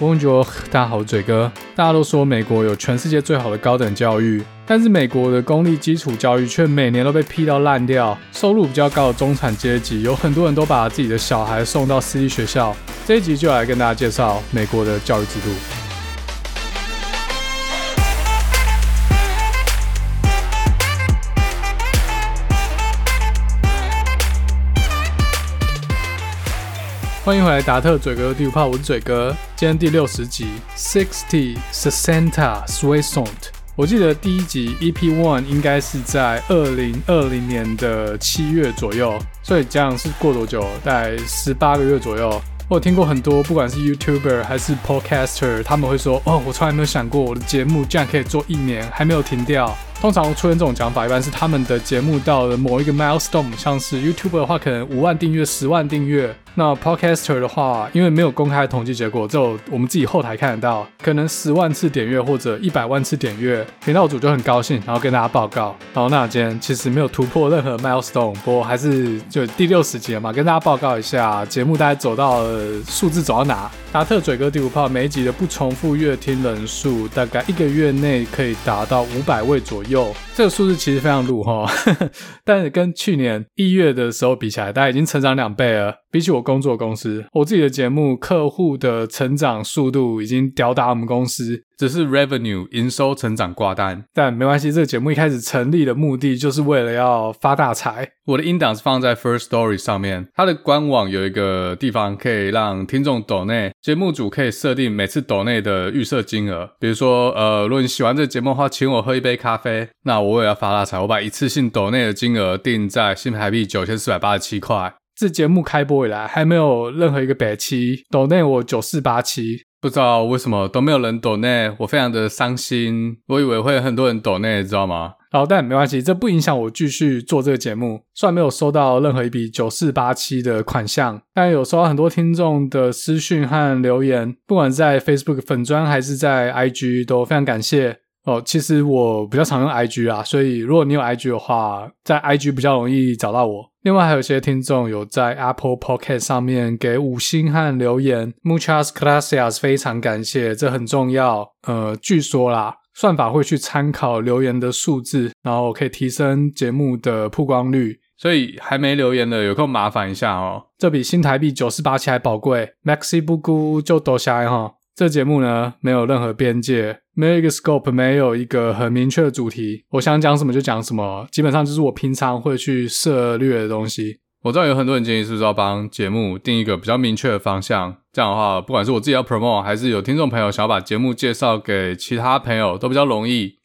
Bonjour，大家好，嘴哥。大家都说美国有全世界最好的高等教育，但是美国的公立基础教育却每年都被批到烂掉。收入比较高的中产阶级，有很多人都把自己的小孩送到私立学校。这一集就来跟大家介绍美国的教育制度。欢迎回来，达特嘴哥第五炮，我是嘴哥。今天第六十集，Sixty Sesenta Soixante。我记得第一集 EP One 应该是在二零二零年的七月左右，所以这样是过多久？大概十八个月左右。我有听过很多，不管是 YouTuber 还是 Podcaster，他们会说：“哦，我从来没有想过我的节目竟然可以做一年，还没有停掉。”通常出现这种讲法，一般是他们的节目到了某一个 milestone，像是 YouTube 的话，可能五万订阅、十万订阅。那 Podcaster 的话，因为没有公开统计结果，只有我们自己后台看得到，可能十万次点阅或者一百万次点阅，频道主就很高兴，然后跟大家报告。然后那今天其实没有突破任何 milestone，不过还是就第六十集了嘛，跟大家报告一下节目大概走到数字走到哪。达特嘴哥第五炮每一集的不重复阅听人数，大概一个月内可以达到五百位左右，这个数字其实非常鲁哈，但是跟去年一月的时候比起来，大家已经成长两倍了。比起我工作公司，我自己的节目客户的成长速度已经吊打我们公司，只是 revenue 营收成长挂单。但没关系，这个节目一开始成立的目的就是为了要发大财。我的音档是放在 First Story 上面，它的官网有一个地方可以让听众抖内，节目组可以设定每次抖内的预设金额，比如说，呃，如果你喜欢这个节目的话，请我喝一杯咖啡，那我也要发大财，我把一次性抖内的金额定在新台币九千四百八十七块。自节目开播以来，还没有任何一个北七抖内我九四八七，不知道为什么都没有人抖内，我非常的伤心。我以为会有很多人抖内，知道吗？好，但没关系，这不影响我继续做这个节目。虽然没有收到任何一笔九四八七的款项，但有收到很多听众的私讯和留言，不管在 Facebook 粉砖还是在 IG，都非常感谢。哦，其实我比较常用 IG 啊，所以如果你有 IG 的话，在 IG 比较容易找到我。另外还有一些听众有在 Apple Podcast 上面给五星和留言，Muchas gracias，非常感谢，这很重要。呃，据说啦，算法会去参考留言的数字，然后可以提升节目的曝光率。所以还没留言的有空麻烦一下哦，这比新台币九四八七还宝贵。Maxi 不辜就多下来哈。这节目呢，没有任何边界，没有一个 scope，没有一个很明确的主题。我想讲什么就讲什么，基本上就是我平常会去涉略的东西。我知道有很多人建议是不是要帮节目定一个比较明确的方向，这样的话，不管是我自己要 promote，还是有听众朋友想要把节目介绍给其他朋友，都比较容易。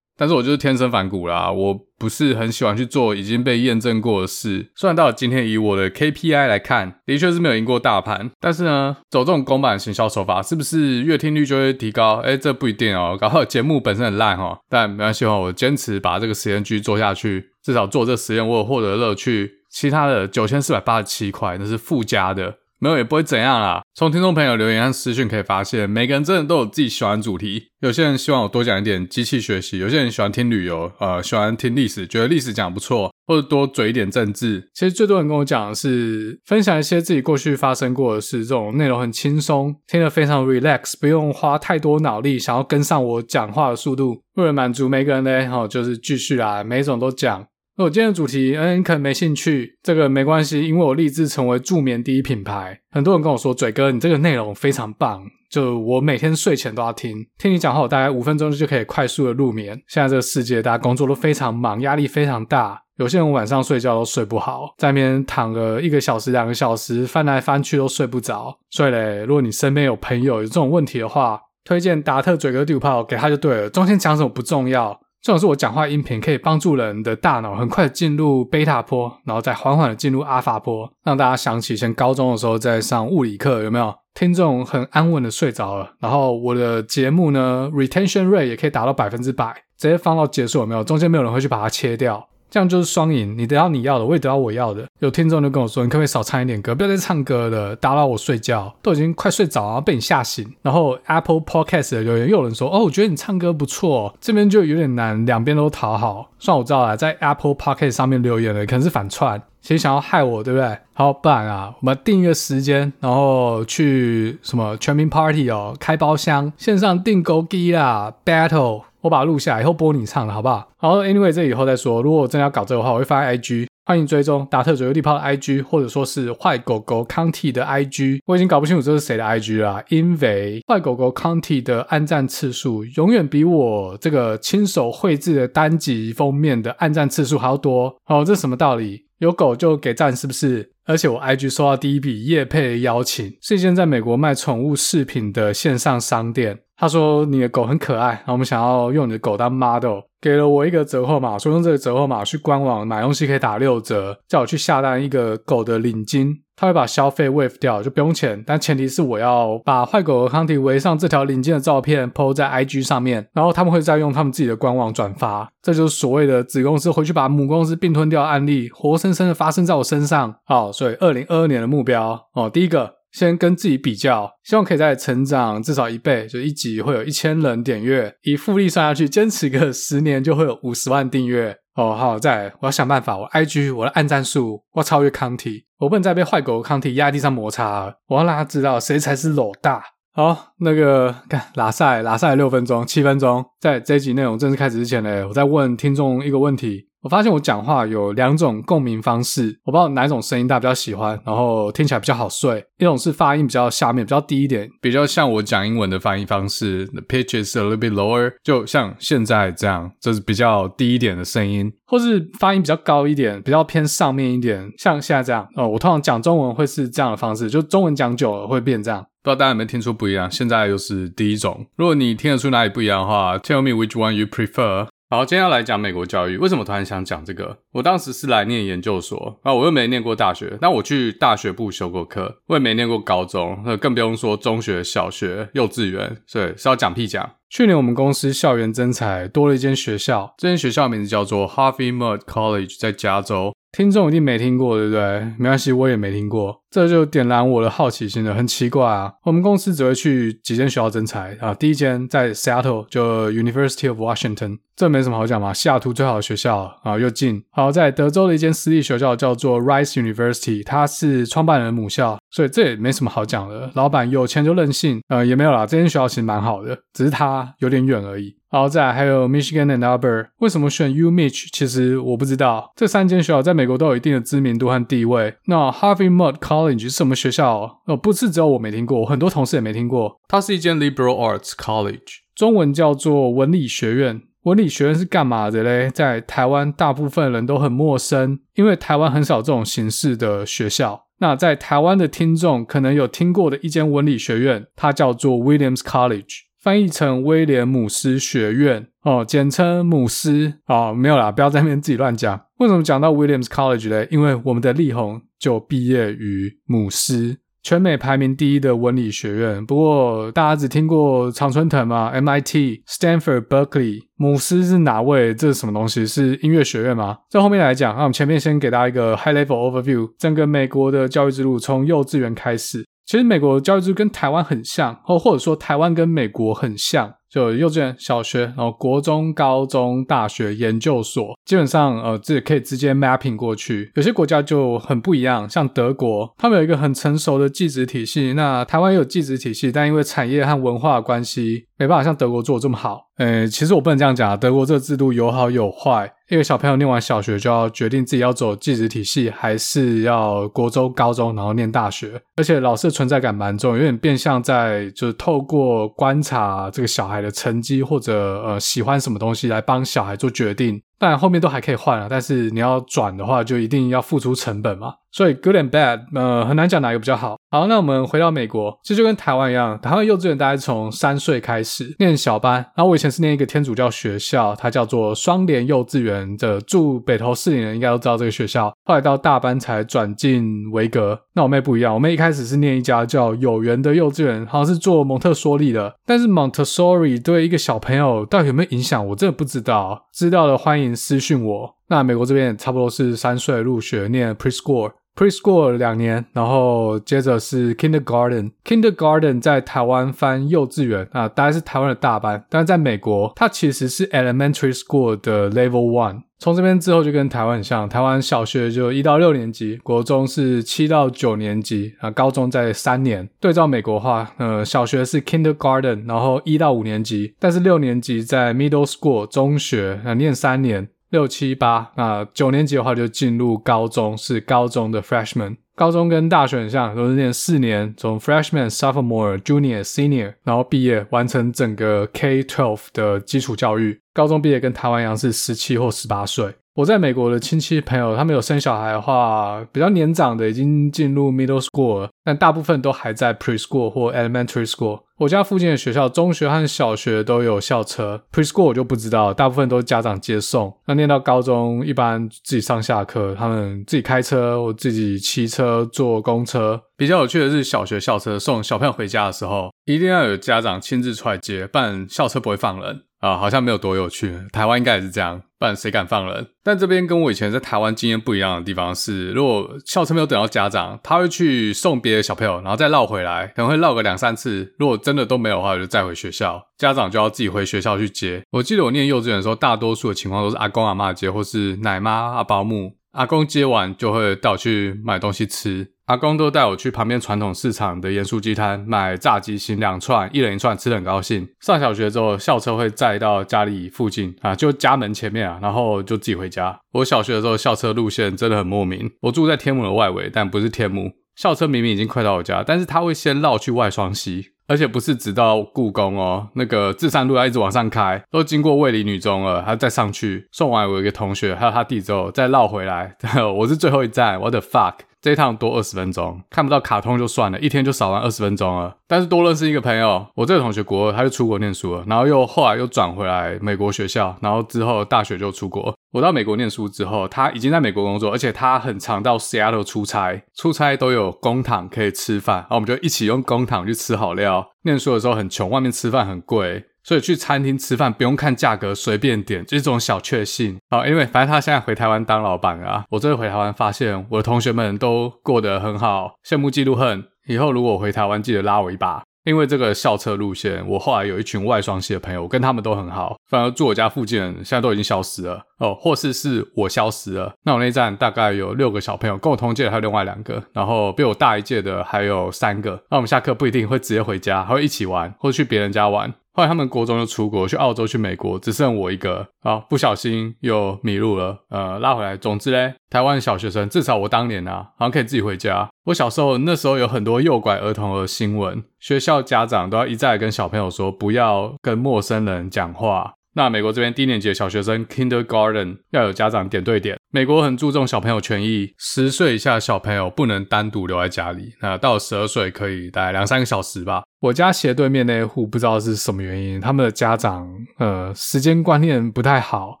但是我就是天生反骨啦，我不是很喜欢去做已经被验证过的事。虽然到了今天，以我的 KPI 来看，的确是没有赢过大盘。但是呢，走这种公版行销手法，是不是阅听率就会提高？哎，这不一定哦。搞好节目本身很烂哈，但没关系哦，我坚持把这个实验继续做下去。至少做这实验，我有获得乐趣。其他的九千四百八十七块，那是附加的。没有也不会怎样啦。从听众朋友留言和私讯可以发现，每个人真的都有自己喜欢的主题。有些人希望我多讲一点机器学习，有些人喜欢听旅游，呃，喜欢听历史，觉得历史讲不错，或者多嘴一点政治。其实最多人跟我讲的是分享一些自己过去发生过的事，这种内容很轻松，听得非常 relax，不用花太多脑力，想要跟上我讲话的速度。为了满足每个人呢，好，就是继续啦，每一种都讲。我今天的主题，嗯，可能没兴趣，这个没关系，因为我立志成为助眠第一品牌。很多人跟我说，嘴哥，你这个内容非常棒，就我每天睡前都要听，听你讲话，我大概五分钟就可以快速的入眠。现在这个世界，大家工作都非常忙，压力非常大，有些人晚上睡觉都睡不好，在那边躺个一个小时、两个小时，翻来翻去都睡不着。所以嘞，如果你身边有朋友有这种问题的话，推荐达特嘴哥第五炮给他就对了，中间讲什么不重要。这种是我讲话音频可以帮助人的大脑很快进入贝塔波，然后再缓缓的进入阿法波，让大家想起以前高中的时候在上物理课有没有？听众很安稳的睡着了，然后我的节目呢，retention rate 也可以达到百分之百，直接放到结束有没有？中间没有人会去把它切掉。这样就是双赢，你得到你要的，我也得到我要的。有听众就跟我说：“你可不可以少唱一点歌，不要再唱歌了，打扰我睡觉。”都已经快睡着了，被你吓醒。然后 Apple Podcast 的留言又有人说：“哦，我觉得你唱歌不错。”这边就有点难，两边都讨好。算我知道了，在 Apple Podcast 上面留言的可能是反串。其实想要害我，对不对？好，不然啊，我们定一个时间，然后去什么全民 Party 哦，开包厢，线上订购机啦，Battle，我把它录下来以后播你唱的好不好？好，Anyway，这以后再说。如果我真的要搞这个的话，我会发 IG。欢迎追踪达特左右地炮的 IG，或者说是坏狗狗 County 的 IG。我已经搞不清楚这是谁的 IG 了，因为坏狗狗 County 的按赞次数永远比我这个亲手绘制的单集封面的按赞次数还要多。哦，这是什么道理？有狗就给赞是不是？而且我 IG 收到第一笔业配邀请，是一间在美国卖宠物饰品的线上商店。他说你的狗很可爱，然后我们想要用你的狗当 model，给了我一个折扣码，说用这个折扣码去官网买东西可以打六折，叫我去下单一个狗的领巾，他会把消费 waive 掉，就不用钱，但前提是我要把坏狗狗康体围上这条领巾的照片 po 在 IG 上面，然后他们会再用他们自己的官网转发，这就是所谓的子公司回去把母公司并吞掉案例，活生生的发生在我身上。好，所以二零二二年的目标哦，第一个。先跟自己比较，希望可以再成长至少一倍，就一集会有一千人点阅，以复利算下去，坚持个十年就会有五十万订阅。哦，好，再，我要想办法，我 IG 我的按赞数，我要超越康体，我不能再被坏狗康体压地上摩擦了，我要让他知道谁才是老大。好，那个看拉赛拉赛六分钟七分钟，在这一集内容正式开始之前呢，我再问听众一个问题。我发现我讲话有两种共鸣方式，我不知道哪一种声音大家比较喜欢，然后听起来比较好睡。一种是发音比较下面，比较低一点，比较像我讲英文的发音方式，the pitch is a little bit lower，就像现在这样，这是比较低一点的声音，或是发音比较高一点，比较偏上面一点，像现在这样。哦，我通常讲中文会是这样的方式，就中文讲久了会变这样。不知道大家有没有听出不一样？现在又是第一种。如果你听得出哪里不一样的话，tell me which one you prefer。好，今天要来讲美国教育。为什么突然想讲这个？我当时是来念研究所啊，我又没念过大学。那我去大学部修过课，我也没念过高中，那更不用说中学、小学、幼稚园。所以是要讲屁讲。去年我们公司校园征才多了一间学校，这间学校名字叫做 Harvey Mudd College，在加州。听众一定没听过，对不对？没关系，我也没听过。这就点燃我的好奇心了，很奇怪啊！我们公司只会去几间学校征才啊。第一间在 Seattle，就 University of Washington，这没什么好讲嘛，西雅图最好的学校啊，又近。好，在德州的一间私立学校叫做 Rice University，它是创办人的母校，所以这也没什么好讲的。老板有钱就任性，呃，也没有啦。这间学校其实蛮好的，只是它有点远而已。好，再来还有 Michigan and Auburn，为什么选 UMich？其实我不知道。这三间学校在美国都有一定的知名度和地位。那 Harvey Mudd College 是什么学校？哦，不是只有我没听过，我很多同事也没听过。它是一间 Liberal Arts College，中文叫做文理学院。文理学院是干嘛的嘞？在台湾大部分人都很陌生，因为台湾很少这种形式的学校。那在台湾的听众可能有听过的一间文理学院，它叫做 Williams College，翻译成威廉姆斯学院哦，简称姆斯哦，没有啦，不要在那边自己乱讲。为什么讲到 Williams College 嘞？因为我们的力宏。就毕业于姆斯，全美排名第一的文理学院。不过大家只听过常春藤嘛？MIT、Stanford、Berkeley，姆斯是哪位？这是什么东西？是音乐学院吗？在后面来讲，那我们前面先给大家一个 high level overview，整个美国的教育之路从幼稚园开始。其实美国教育制度跟台湾很像，或或者说台湾跟美国很像。就幼稚园、小学，然后国中、高中、大学、研究所，基本上呃，这可以直接 mapping 过去。有些国家就很不一样，像德国，他们有一个很成熟的技职体系。那台湾也有技职体系，但因为产业和文化关系，没办法像德国做的这么好。呃，其实我不能这样讲啊，德国这个制度有好有坏。一个小朋友念完小学就要决定自己要走技职体系，还是要国中、高中，然后念大学。而且老师的存在感蛮重，有点变相在就是透过观察这个小孩的成绩或者呃喜欢什么东西来帮小孩做决定。当然后面都还可以换了，但是你要转的话，就一定要付出成本嘛。所以 good and bad，呃，很难讲哪一个比较好。好，那我们回到美国，其实就跟台湾一样，台湾幼稚园大概从三岁开始念小班。然后我以前是念一个天主教学校，它叫做双联幼稚园的，住北投士林人应该都知道这个学校。后来到大班才转进维格。那我妹不一样，我妹一开始是念一家叫有缘的幼稚园，好像是做蒙特梭利的。但是 Montessori 对一个小朋友到底有没有影响，我真的不知道。知道的欢迎私讯我。那美国这边差不多是三岁入学念 preschool。Preschool 两年，然后接着是 Kindergarten。Kindergarten 在台湾翻幼稚园啊，大概是台湾的大班，但是在美国它其实是 Elementary School 的 Level One。从这边之后就跟台湾很像，台湾小学就一到六年级，国中是七到九年级啊，高中在三年。对照美国的话，呃，小学是 kindergarten，然后一到五年级，但是六年级在 middle school 中学啊，念三年，六七八，那九年级的话就进入高中，是高中的 freshman。高中跟大学很像，都是念四年，从 freshman、sophomore、junior、senior，然后毕业完成整个 K-12 的基础教育。高中毕业跟台湾一样是十七或十八岁。我在美国的亲戚朋友，他们有生小孩的话，比较年长的已经进入 middle school 了，但大部分都还在 preschool 或 elementary school。我家附近的学校，中学和小学都有校车，preschool 我就不知道，大部分都是家长接送。那念到高中，一般自己上下课，他们自己开车我自己骑车坐公车。比较有趣的是，小学校车送小朋友回家的时候，一定要有家长亲自出来接，不然校车不会放人。啊，好像没有多有趣。台湾应该也是这样，不然谁敢放人？但这边跟我以前在台湾经验不一样的地方是，如果校车没有等到家长，他会去送别的小朋友，然后再绕回来，可能会绕个两三次。如果真的都没有的话，我就再回学校，家长就要自己回学校去接。我记得我念幼稚园的时候，大多数的情况都是阿公阿嬷接，或是奶妈阿保姆。阿公接完就会带我去买东西吃。阿公都带我去旁边传统市场的盐酥鸡摊买炸鸡型两串，一人一串，吃得很高兴。上小学之后，校车会载到家里附近啊，就家门前面啊，然后就自己回家。我小学的时候，校车路线真的很莫名。我住在天母的外围，但不是天母。校车明明已经快到我家，但是他会先绕去外双溪，而且不是直到故宫哦，那个至善路要一直往上开，都经过卫理女中了，还要再上去。送完我一个同学还有他弟之后，再绕回来，我是最后一站。What the fuck？这一趟多二十分钟，看不到卡通就算了，一天就少玩二十分钟了。但是多认识一个朋友，我这个同学国二他就出国念书了，然后又后来又转回来美国学校，然后之后大学就出国。我到美国念书之后，他已经在美国工作，而且他很常到 Seattle 出差，出差都有公帑可以吃饭，然后我们就一起用公帑去吃好料。念书的时候很穷，外面吃饭很贵。所以去餐厅吃饭不用看价格，随便点，就是这种小确幸。好，因为反正他现在回台湾当老板啊，我这次回台湾发现我的同学们都过得很好，羡慕嫉妒恨。以后如果回台湾，记得拉我一把。因为这个校车路线，我后来有一群外双系的朋友，我跟他们都很好。反而住我家附近的现在都已经消失了哦，或是是我消失了。那我那站大概有六个小朋友，跟我同届还有另外两个，然后比我大一届的还有三个。那我们下课不一定会直接回家，还会一起玩，或者去别人家玩。后来他们国中就出国，去澳洲、去美国，只剩我一个。啊，不小心又迷路了，呃，拉回来。总之嘞，台湾小学生至少我当年啊，好像可以自己回家。我小时候那时候有很多诱拐儿童的新闻，学校家长都要一再跟小朋友说不要跟陌生人讲话。那美国这边低年级的小学生 Kindergarten 要有家长点对点。美国很注重小朋友权益，十岁以下小朋友不能单独留在家里。那到十二岁可以待两三个小时吧。我家斜对面那一户不知道是什么原因，他们的家长呃时间观念不太好，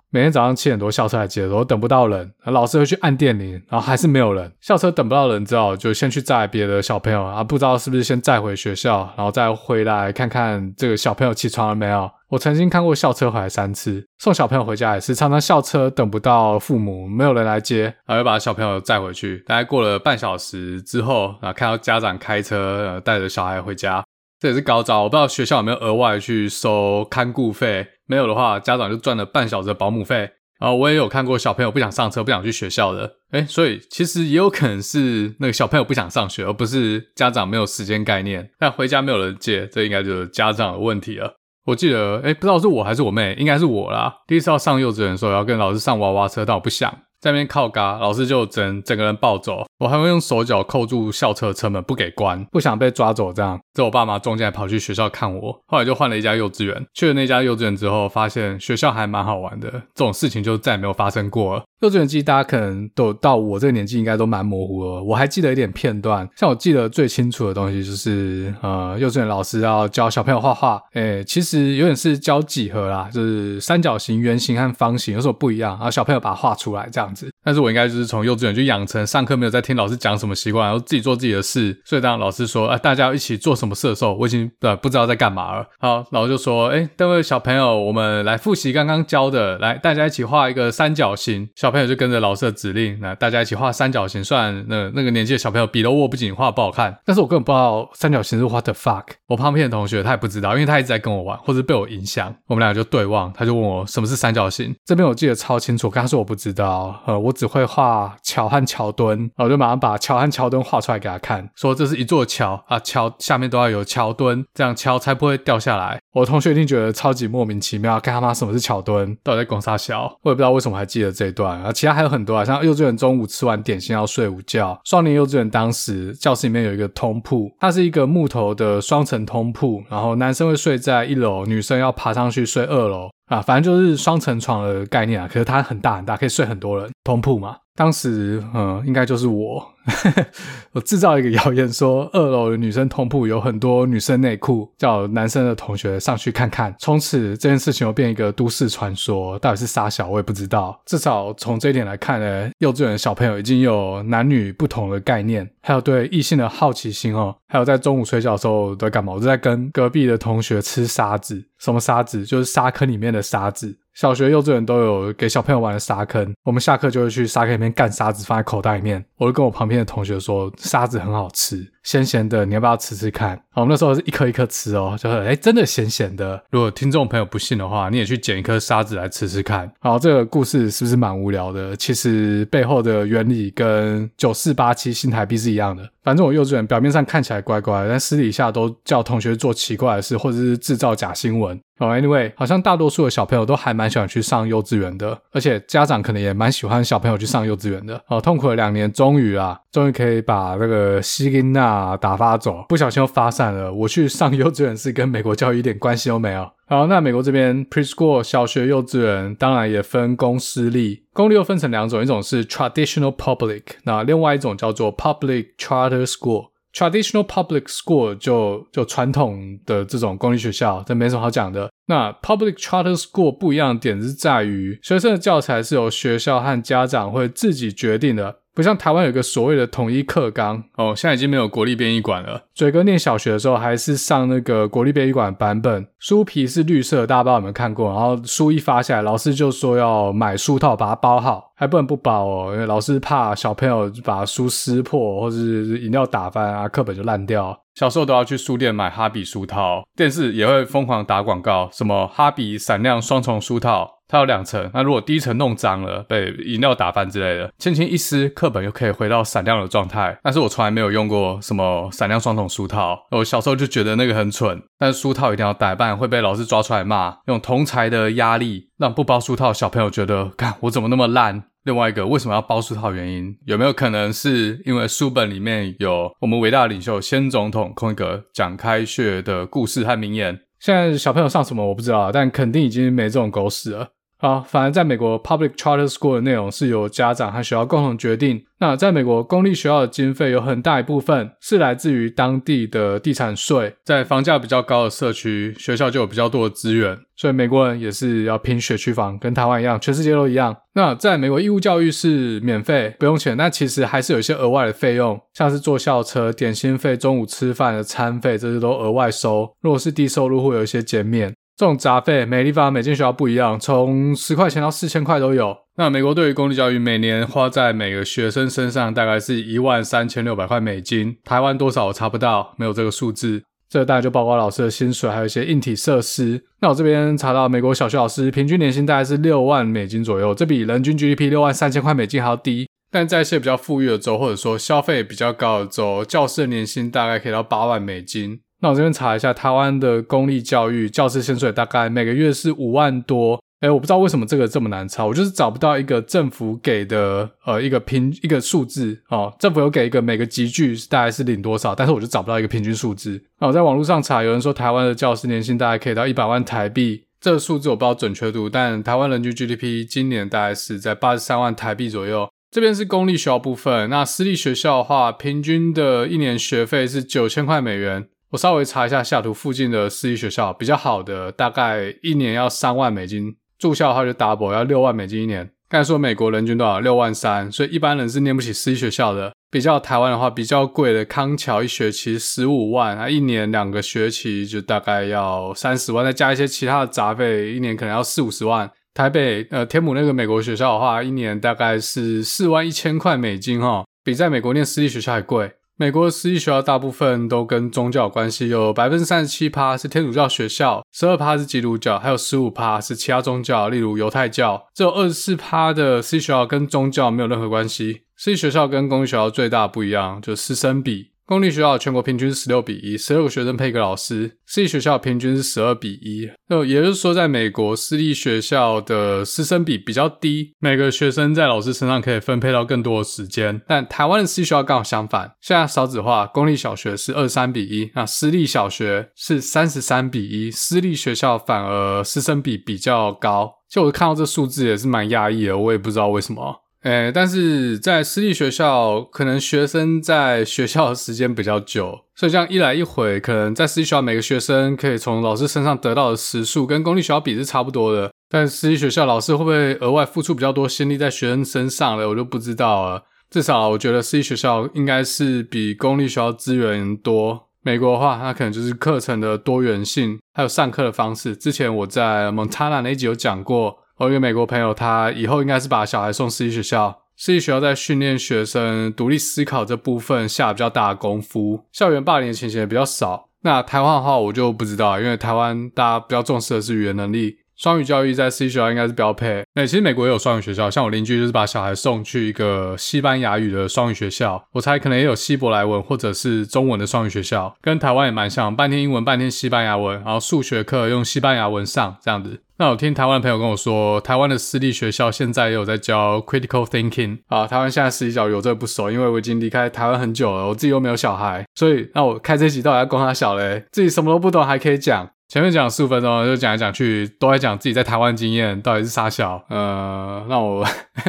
每天早上七点多校车来接的时候等不到人，老师会去按电铃，然后还是没有人。校车等不到人之后，就先去载别的小朋友啊，不知道是不是先载回学校，然后再回来看看这个小朋友起床了没有。我曾经看过校车回来三次，送小朋友回家也是，常常校车等不到父母，没有人来接，然后又把小朋友载回去。大概过了半小时之后，然后看到家长开车呃带着小孩回家。这也是高招，我不知道学校有没有额外去收看顾费，没有的话，家长就赚了半小时的保姆费。然后我也有看过小朋友不想上车、不想去学校的，诶，所以其实也有可能是那个小朋友不想上学，而不是家长没有时间概念。但回家没有人接，这应该就是家长的问题了。我记得，诶，不知道是我还是我妹，应该是我啦。第一次要上幼稚园的时候，要跟老师上娃娃车，但我不想。在那边靠嘎，老师就整整个人暴走，我还会用手脚扣住校车车门不给关，不想被抓走这样。这我爸妈中间还跑去学校看我，后来就换了一家幼稚园。去了那家幼稚园之后，发现学校还蛮好玩的，这种事情就再也没有发生过了。幼稚园记忆大家可能都到我这个年纪应该都蛮模糊了，我还记得一点片段，像我记得最清楚的东西就是，呃，幼稚园老师要教小朋友画画，诶，其实有点是教几何啦，就是三角形、圆形和方形有什么不一样，然后小朋友把它画出来这样子。但是我应该就是从幼稚园就养成上课没有在听老师讲什么习惯，然后自己做自己的事。所以当老师说，哎，大家要一起做什么事的时候，我已经呃不知道在干嘛了。好，老师就说，哎，各位小朋友，我们来复习刚刚教的，来，大家一起画一个三角形。小小朋友就跟着老师的指令，那大家一起画三角形。算那那个年纪的小朋友笔都握不紧，画得不好看。但是我根本不知道三角形是 what the fuck。我旁边的同学他也不知道，因为他一直在跟我玩，或者被我影响。我们俩就对望，他就问我什么是三角形。这边我记得超清楚，跟他说我不知道，呃，我只会画桥和桥墩，我就马上把桥和桥墩画出来给他看，说这是一座桥啊，桥下面都要有桥墩，这样桥才不会掉下来。我同学一定觉得超级莫名其妙，看他妈什么是桥墩？到底在攻三小？我也不知道为什么还记得这一段啊。其他还有很多啊，像幼稚园中午吃完点心要睡午觉。双年幼稚园当时教室里面有一个通铺，它是一个木头的双层通铺，然后男生会睡在一楼，女生要爬上去睡二楼啊，反正就是双层床的概念啊。可是它很大很大，可以睡很多人，通铺嘛。当时，嗯，应该就是我，我制造一个谣言说，二楼的女生通铺有很多女生内裤，叫男生的同学上去看看。从此这件事情又变一个都市传说，到底是杀小我也不知道。至少从这一点来看呢，幼稚园的小朋友已经有男女不同的概念，还有对异性的好奇心哦。还有在中午睡觉的时候都在干嘛？我就在跟隔壁的同学吃沙子，什么沙子？就是沙坑里面的沙子。小学、幼稚园都有给小朋友玩的沙坑，我们下课就会去沙坑里面干沙子，放在口袋里面。我就跟我旁边的同学说，沙子很好吃。咸咸的，你要不要吃吃看？好，我们那时候是一颗一颗吃哦，就是哎，真的咸咸的。如果听众朋友不信的话，你也去捡一颗沙子来吃吃看。好，这个故事是不是蛮无聊的？其实背后的原理跟九四八七新台币是一样的。反正我幼稚园表面上看起来乖乖，但私底下都叫同学做奇怪的事，或者是制造假新闻。哦，anyway，好像大多数的小朋友都还蛮喜欢去上幼稚园的，而且家长可能也蛮喜欢小朋友去上幼稚园的。哦，痛苦了两年，终于啊，终于可以把那个西金娜打发走，不小心又发散了。我去上幼稚园是跟美国教育一点关系都没有。好，那美国这边 preschool 小学幼稚园当然也分公私立，公立又分成两种，一种是 traditional public，那另外一种叫做 public charter school。Traditional public school 就就传统的这种公立学校，这没什么好讲的。那 public charter school 不一样的点是在于，学生的教材是由学校和家长会自己决定的。不像台湾有个所谓的统一课纲哦，现在已经没有国立编译馆了。嘴哥念小学的时候还是上那个国立编译馆版本，书皮是绿色，大家不知道有没有看过？然后书一发下来，老师就说要买书套把它包好，还不能不包哦，因为老师怕小朋友把书撕破或是饮料打翻啊，课本就烂掉。小时候都要去书店买哈比书套，电视也会疯狂打广告，什么哈比闪亮双重书套。它有两层，那如果第一层弄脏了，被饮料打翻之类的，轻轻一撕，课本又可以回到闪亮的状态。但是我从来没有用过什么闪亮双重书套，我小时候就觉得那个很蠢。但是书套一定要带，不然会被老师抓出来骂。用同侪的压力，让不包书套小朋友觉得，看我怎么那么烂。另外一个为什么要包书套原因，有没有可能是因为书本里面有我们伟大的领袖先总统空一格蒋开穴的故事和名言？现在小朋友上什么我不知道，但肯定已经没这种狗屎了。好，反而在美国，public charter school 的内容是由家长和学校共同决定。那在美国，公立学校的经费有很大一部分是来自于当地的地产税。在房价比较高的社区，学校就有比较多的资源。所以美国人也是要拼学区房，跟台湾一样，全世界都一样。那在美国，义务教育是免费，不用钱。但其实还是有一些额外的费用，像是坐校车、点心费、中午吃饭的餐费，这些都额外收。如果是低收入，会有一些减免。这种杂费，每立方每间学校不一样，从十块钱到四千块都有。那美国对于公立教育，每年花在每个学生身上大概是一万三千六百块美金。台湾多少我查不到，没有这个数字。这个大概就包括老师的薪水，还有一些硬体设施。那我这边查到，美国小学老师平均年薪大概是六万美金左右，这比人均 GDP 六万三千块美金还要低。但在一些比较富裕的州，或者说消费比较高的州，教师的年薪大概可以到八万美金。那我这边查一下，台湾的公立教育教师薪水大概每个月是五万多。哎，我不知道为什么这个这么难查，我就是找不到一个政府给的呃一个平一个数字哦。政府有给一个每个级距大概是领多少，但是我就找不到一个平均数字。那我在网络上查，有人说台湾的教师年薪大概可以到一百万台币，这个数字我不知道准确度，但台湾人均 GDP 今年大概是在八十三万台币左右。这边是公立学校部分，那私立学校的话，平均的一年学费是九千块美元。我稍微查一下，下图附近的私立学校比较好的，大概一年要三万美金，住校的话就 double 要六万美金一年。刚才说美国人均多少？六万三，所以一般人是念不起私立学校的。比较台湾的话，比较贵的康桥一学期十五万，啊，一年两个学期就大概要三十万，再加一些其他的杂费，一年可能要四五十万。台北呃天母那个美国学校的话，一年大概是四万一千块美金哈，比在美国念私立学校还贵。美国私立学校大部分都跟宗教有关系，有百分之三十七趴是天主教学校，十二趴是基督教，还有十五趴是其他宗教，例如犹太教。只有二十四趴的私立学校跟宗教没有任何关系。私立学校跟公立学校最大不一样就是师生比。公立学校全国平均是十六比一，十六个学生配一个老师。私立学校平均是十二比一，那也就是说，在美国私立学校的师生比比较低，每个学生在老师身上可以分配到更多的时间。但台湾的私立学校刚好相反，现在少子化，公立小学是二三比一，那私立小学是三十三比一，私立学校反而师生比比较高。就我看到这数字也是蛮讶异的，我也不知道为什么。诶，但是在私立学校，可能学生在学校的时间比较久，所以这样一来一回，可能在私立学校每个学生可以从老师身上得到的时数跟公立学校比是差不多的。但私立学校老师会不会额外付出比较多心力在学生身上了，我就不知道了。至少我觉得私立学校应该是比公立学校资源多。美国的话，它可能就是课程的多元性，还有上课的方式。之前我在 Montana 那一集有讲过。我一个美国朋友，他以后应该是把小孩送私立学校。私立学校在训练学生独立思考这部分下比较大的功夫，校园霸凌的情形也比较少。那台湾的话，我就不知道，因为台湾大家比较重视的是语言能力。双语教育在私立学校应该是标配。那其实美国也有双语学校，像我邻居就是把小孩送去一个西班牙语的双语学校，我猜可能也有希伯来文或者是中文的双语学校，跟台湾也蛮像，半天英文半天西班牙文，然后数学课用西班牙文上这样子。那我听台湾的朋友跟我说，台湾的私立学校现在也有在教 critical thinking 啊。台湾现在私立教育我这不熟，因为我已经离开台湾很久了，我自己又没有小孩，所以那我开这集到底要供他小嘞，自己什么都不懂还可以讲。前面讲四五分钟，就讲来讲去都在讲自己在台湾经验，到底是啥小？呃，那我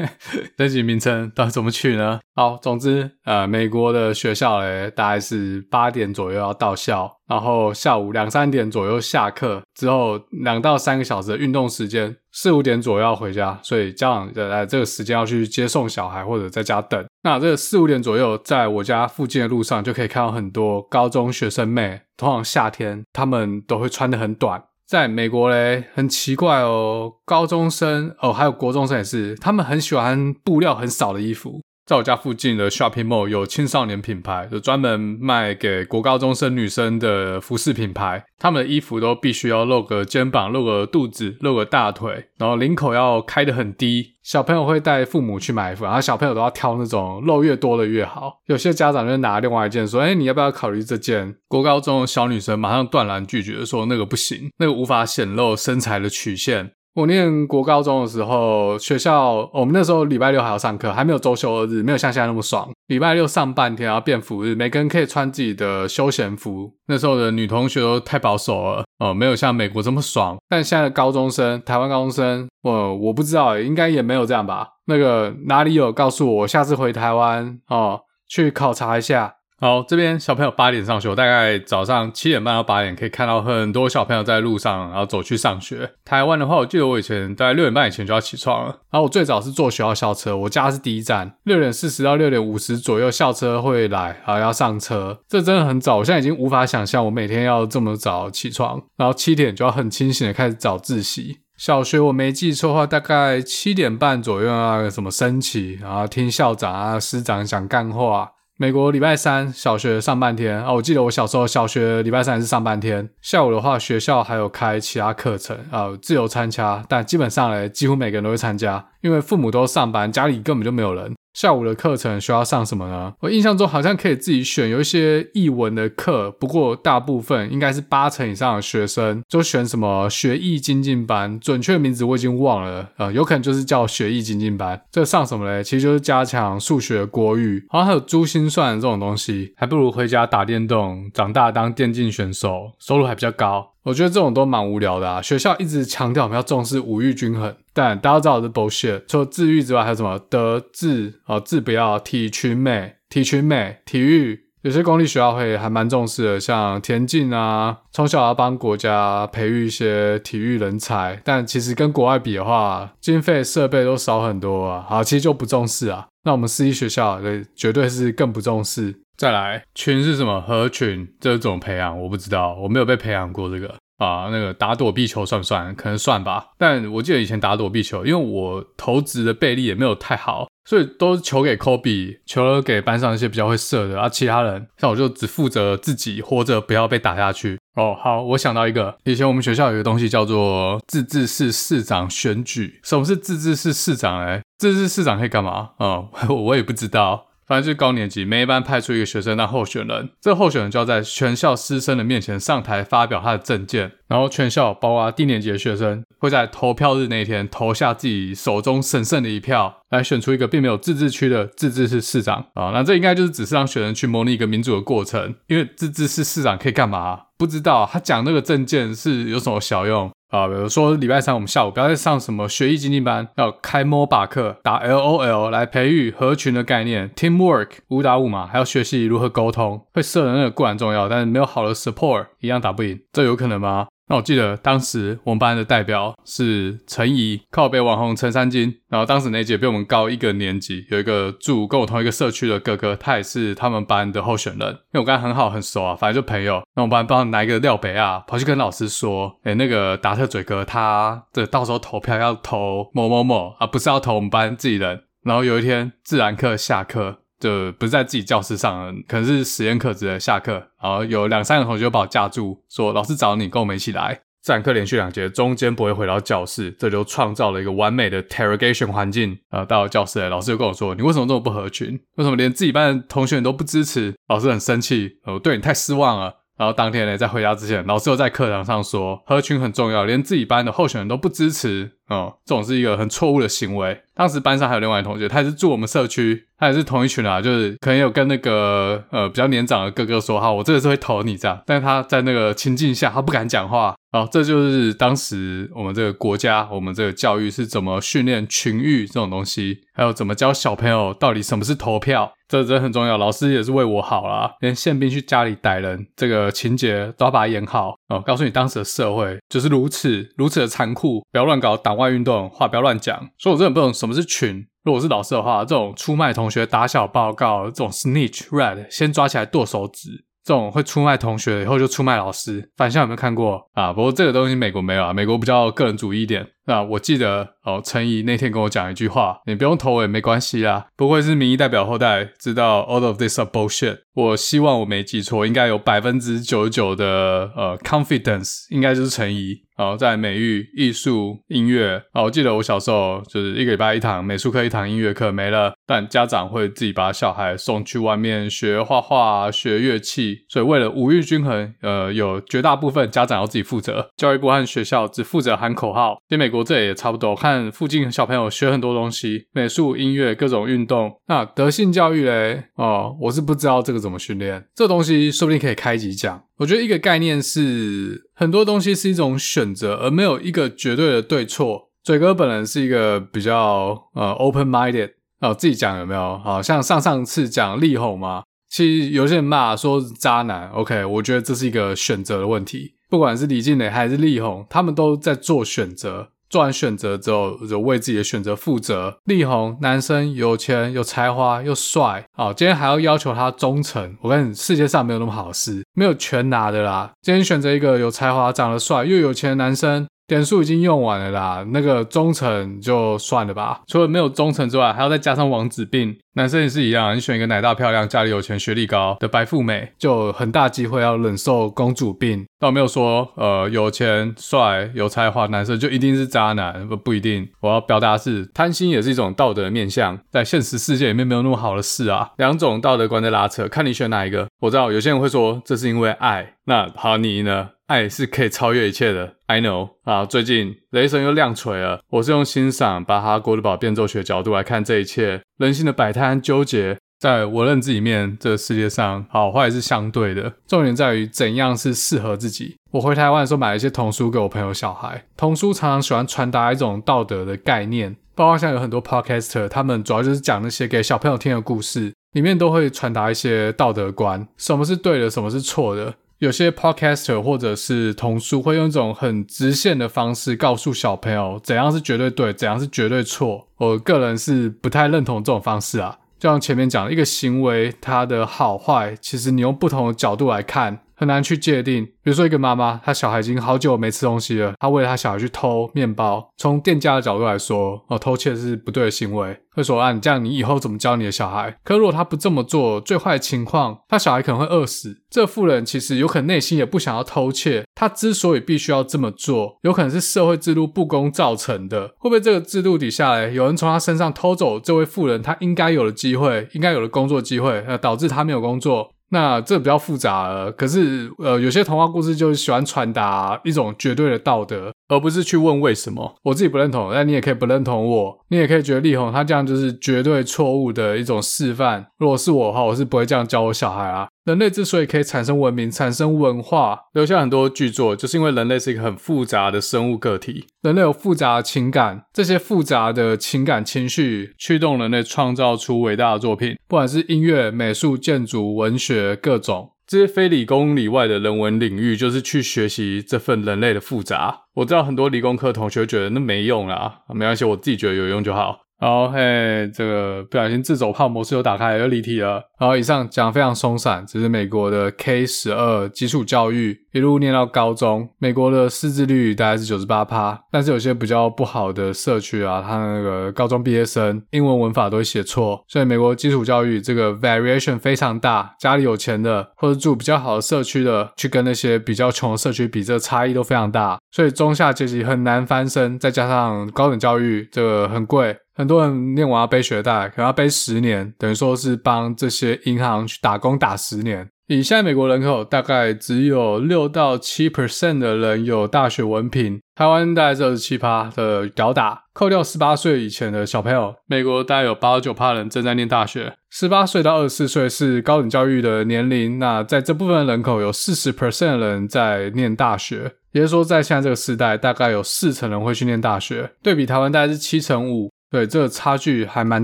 这集名称到底怎么取呢？好，总之，呃，美国的学校嘞，大概是八点左右要到校。然后下午两三点左右下课之后，两到三个小时的运动时间，四五点左右要回家，所以家长在这个时间要去接送小孩或者在家等。那这个四五点左右，在我家附近的路上就可以看到很多高中学生妹，通常夏天他们都会穿得很短。在美国嘞，很奇怪哦，高中生哦，还有国中生也是，他们很喜欢布料很少的衣服。在我家附近的 shopping mall 有青少年品牌，就专门卖给国高中生女生的服饰品牌。他们的衣服都必须要露个肩膀、露个肚子、露个大腿，然后领口要开得很低。小朋友会带父母去买衣服，然后小朋友都要挑那种露越多的越好。有些家长就拿另外一件说：“哎，你要不要考虑这件？”国高中小女生马上断然拒绝，说：“那个不行，那个无法显露身材的曲线。”我念国高中的时候，学校我们那时候礼拜六还要上课，还没有周休二日，没有像现在那么爽。礼拜六上半天，然后变服日，每个人可以穿自己的休闲服。那时候的女同学都太保守了，哦，没有像美国这么爽。但现在的高中生，台湾高中生，我我不知道，应该也没有这样吧？那个哪里有？告诉我，我下次回台湾哦，去考察一下。好，这边小朋友八点上学，我大概早上七点半到八点可以看到很多小朋友在路上，然后走去上学。台湾的话，我记得我以前大概六点半以前就要起床了。然后我最早是坐学校校车，我家是第一站，六点四十到六点五十左右校车会来，然后要上车。这真的很早，我现在已经无法想象我每天要这么早起床，然后七点就要很清醒的开始早自习。小学我没记错的话，大概七点半左右啊，什么升旗，然后听校长啊、师长讲干话。美国礼拜三小学上半天啊，我记得我小时候小学礼拜三是上半天，下午的话学校还有开其他课程啊，自由参加，但基本上嘞，几乎每个人都会参加，因为父母都上班，家里根本就没有人。下午的课程需要上什么呢？我印象中好像可以自己选，有一些艺文的课，不过大部分应该是八成以上的学生就选什么学艺精进班，准确名字我已经忘了，呃，有可能就是叫学艺精进班。这上什么嘞？其实就是加强数学、国语，好像还有珠心算这种东西，还不如回家打电动，长大当电竞选手，收入还比较高。我觉得这种都蛮无聊的啊！学校一直强调我们要重视五育均衡，但大家知道这是 bullshit。除了自育之外，还有什么德智哦，智不要体群美，体群美，体育。有些公立学校会还蛮重视的，像田径啊，从小要帮国家培育一些体育人才。但其实跟国外比的话，经费设备都少很多啊。好，其实就不重视啊。那我们私立学校对，绝对是更不重视。再来，群是什么？合群这种培养我不知道，我没有被培养过这个。啊，那个打躲避球算不算？可能算吧。但我记得以前打躲避球，因为我投掷的臂力也没有太好，所以都是球给 Kobe，球给班上一些比较会射的啊。其他人像我就只负责自己活着，不要被打下去。哦，好，我想到一个，以前我们学校有一个东西叫做自治市市长选举。什么是自治市市长？哎，自治市市长可以干嘛？哦，我也不知道。反正就是高年级，每一班派出一个学生当候选人，这个候选人就要在全校师生的面前上台发表他的政见，然后全校包括低年级的学生会在投票日那一天投下自己手中神圣的一票，来选出一个并没有自治区的自治市市长啊。那这应该就是只是让学生去模拟一个民主的过程，因为自治市市长可以干嘛？不知道，他讲那个政见是有什么小用？啊，比如说礼拜三我们下午不要再上什么学艺经济班，要开 MOBA 课，打 LOL 来培育合群的概念，teamwork 五打五嘛，还要学习如何沟通。会射人固然重要，但是没有好的 support 一样打不赢，这有可能吗？那我记得当时我们班的代表是陈怡，靠北网红陈三金。然后当时那届比我们高一个年级，有一个住跟我同一个社区的哥哥，他也是他们班的候选人。因为我跟他很好很熟啊，反正就朋友。那我们班不知道哪一个廖北啊，跑去跟老师说：“诶那个达特嘴哥，他这到时候投票要投某某某啊，不是要投我们班自己人。”然后有一天自然课下课，就不是在自己教室上，可能是实验课之类下课，然后有两三个同学就把我架住，说：“老师找你，跟我们一起来。”自然课连续两节，中间不会回到教室，这就创造了一个完美的 interrogation 环境。呃，到了教室，老师就跟我说：“你为什么这么不合群？为什么连自己班的同学都不支持？”老师很生气，我对你太失望了。然后当天呢，在回家之前，老师又在课堂上说：“合群很重要，连自己班的候选人都不支持。”哦，这种是一个很错误的行为。当时班上还有另外一同学，他也是住我们社区，他也是同一群啊，就是可能有跟那个呃比较年长的哥哥说：“哈，我这个是会投你这样。”但是他在那个情境下，他不敢讲话。哦，这就是当时我们这个国家，我们这个教育是怎么训练群育这种东西，还有怎么教小朋友到底什么是投票，这真很重要。老师也是为我好啦，连宪兵去家里逮人这个情节都要把它演好哦，告诉你当时的社会就是如此如此的残酷，不要乱搞党外运动，话不要乱讲。所以我真的不懂什么是群。如果是老师的话，这种出卖同学打小报告，这种 snitch red，先抓起来剁手指。这种会出卖同学，以后就出卖老师，反向有没有看过啊？不过这个东西美国没有啊，美国比较个人主义一点。那我记得哦，陈怡那天跟我讲一句话，你不用投我也没关系啦，不愧是民意代表后代，知道 all of this bullshit。我希望我没记错，应该有百分之九十九的呃 confidence，应该就是陈怡。好，在美育、艺术、音乐啊，我记得我小时候就是一个礼拜一堂美术课，一堂音乐课没了，但家长会自己把小孩送去外面学画画、学乐器，所以为了五育均衡，呃，有绝大部分家长要自己负责，教育部和学校只负责喊口号。其实美国这也差不多，看附近小朋友学很多东西，美术、音乐、各种运动。那德性教育嘞？哦，我是不知道这个怎么训练，这东西说不定可以开集讲。我觉得一个概念是，很多东西是一种选择，而没有一个绝对的对错。嘴哥本人是一个比较呃 open minded，哦，自己讲有没有？好像上上次讲力宏嘛，其实有些人骂说渣男，OK，我觉得这是一个选择的问题。不管是李靓蕾还是力宏，他们都在做选择。做完选择之后，就为自己的选择负责。力宏男生有钱、有才华、又帅，好，今天还要要求他忠诚。我跟你，世界上没有那么好事，没有全拿的啦。今天选择一个有才华、长得帅又有钱的男生。点数已经用完了啦，那个忠诚就算了吧。除了没有忠诚之外，还要再加上王子病。男生也是一样，你选一个奶大漂亮、家里有钱、学历高的白富美，就很大机会要忍受公主病。但我没有说，呃，有钱、帅、有才华男生就一定是渣男，不不一定。我要表达是，贪心也是一种道德的面向，在现实世界里面没有那么好的事啊。两种道德观在拉扯，看你选哪一个。我知道有些人会说这是因为爱，那好，你呢？爱是可以超越一切的，I know 啊！最近雷神又亮锤了，我是用欣赏巴哈郭德堡变奏曲的角度来看这一切，人性的摆摊纠结，在我认知里面，这个世界上好坏是相对的，重点在于怎样是适合自己。我回台湾的时候买了一些童书给我朋友小孩，童书常常喜欢传达一种道德的概念，包括像有很多 podcaster，他们主要就是讲那些给小朋友听的故事，里面都会传达一些道德观，什么是对的，什么是错的。有些 podcaster 或者是童书会用一种很直线的方式告诉小朋友怎样是绝对对，怎样是绝对错。我个人是不太认同这种方式啊。就像前面讲的，一个行为它的好坏，其实你用不同的角度来看，很难去界定。比如说，一个妈妈，她小孩已经好久没吃东西了，她为了她小孩去偷面包。从店家的角度来说，哦，偷窃是不对的行为。会说啊，你这样，你以后怎么教你的小孩？可如果他不这么做，最坏的情况，他小孩可能会饿死。这妇人其实有可能内心也不想要偷窃，他之所以必须要这么做，有可能是社会制度不公造成的。会不会这个制度底下来，有人从他身上偷走这位妇人他应该有的机会，应该有的工作机会，呃，导致他没有工作？那这比较复杂了，可是呃，有些童话故事就是喜欢传达一种绝对的道德，而不是去问为什么。我自己不认同，但你也可以不认同我，你也可以觉得力宏他这样就是绝对错误的一种示范。如果是我的话，我是不会这样教我小孩啊。人类之所以可以产生文明、产生文化，留下很多巨作，就是因为人类是一个很复杂的生物个体。人类有复杂的情感，这些复杂的情感情绪驱动人类创造出伟大的作品，不管是音乐、美术、建筑、文学，各种这些非理工里外的人文领域，就是去学习这份人类的复杂。我知道很多理工科同学觉得那没用啦，没关系，我自己觉得有用就好。好，嘿，这个不小心自走炮模式又打开，又离题了。好，以上讲非常松散，这是美国的 K 十二基础教育，一路念到高中。美国的识字率大概是九十八趴，但是有些比较不好的社区啊，他那个高中毕业生英文文法都会写错，所以美国基础教育这个 variation 非常大。家里有钱的或者住比较好的社区的，去跟那些比较穷的社区比，这差异都非常大，所以中下阶级很难翻身。再加上高等教育这个很贵。很多人念完要背学贷，可能要背十年，等于说是帮这些银行去打工打十年。以现在美国人口大概只有六到七 percent 的人有大学文凭，台湾大概只有七趴的屌打。扣掉十八岁以前的小朋友，美国大概有八到九趴人正在念大学。十八岁到二十四岁是高等教育的年龄，那在这部分人口有四十 percent 的人在念大学，也就是说在现在这个时代，大概有四成人会去念大学，对比台湾大概是七成五。对，这个差距还蛮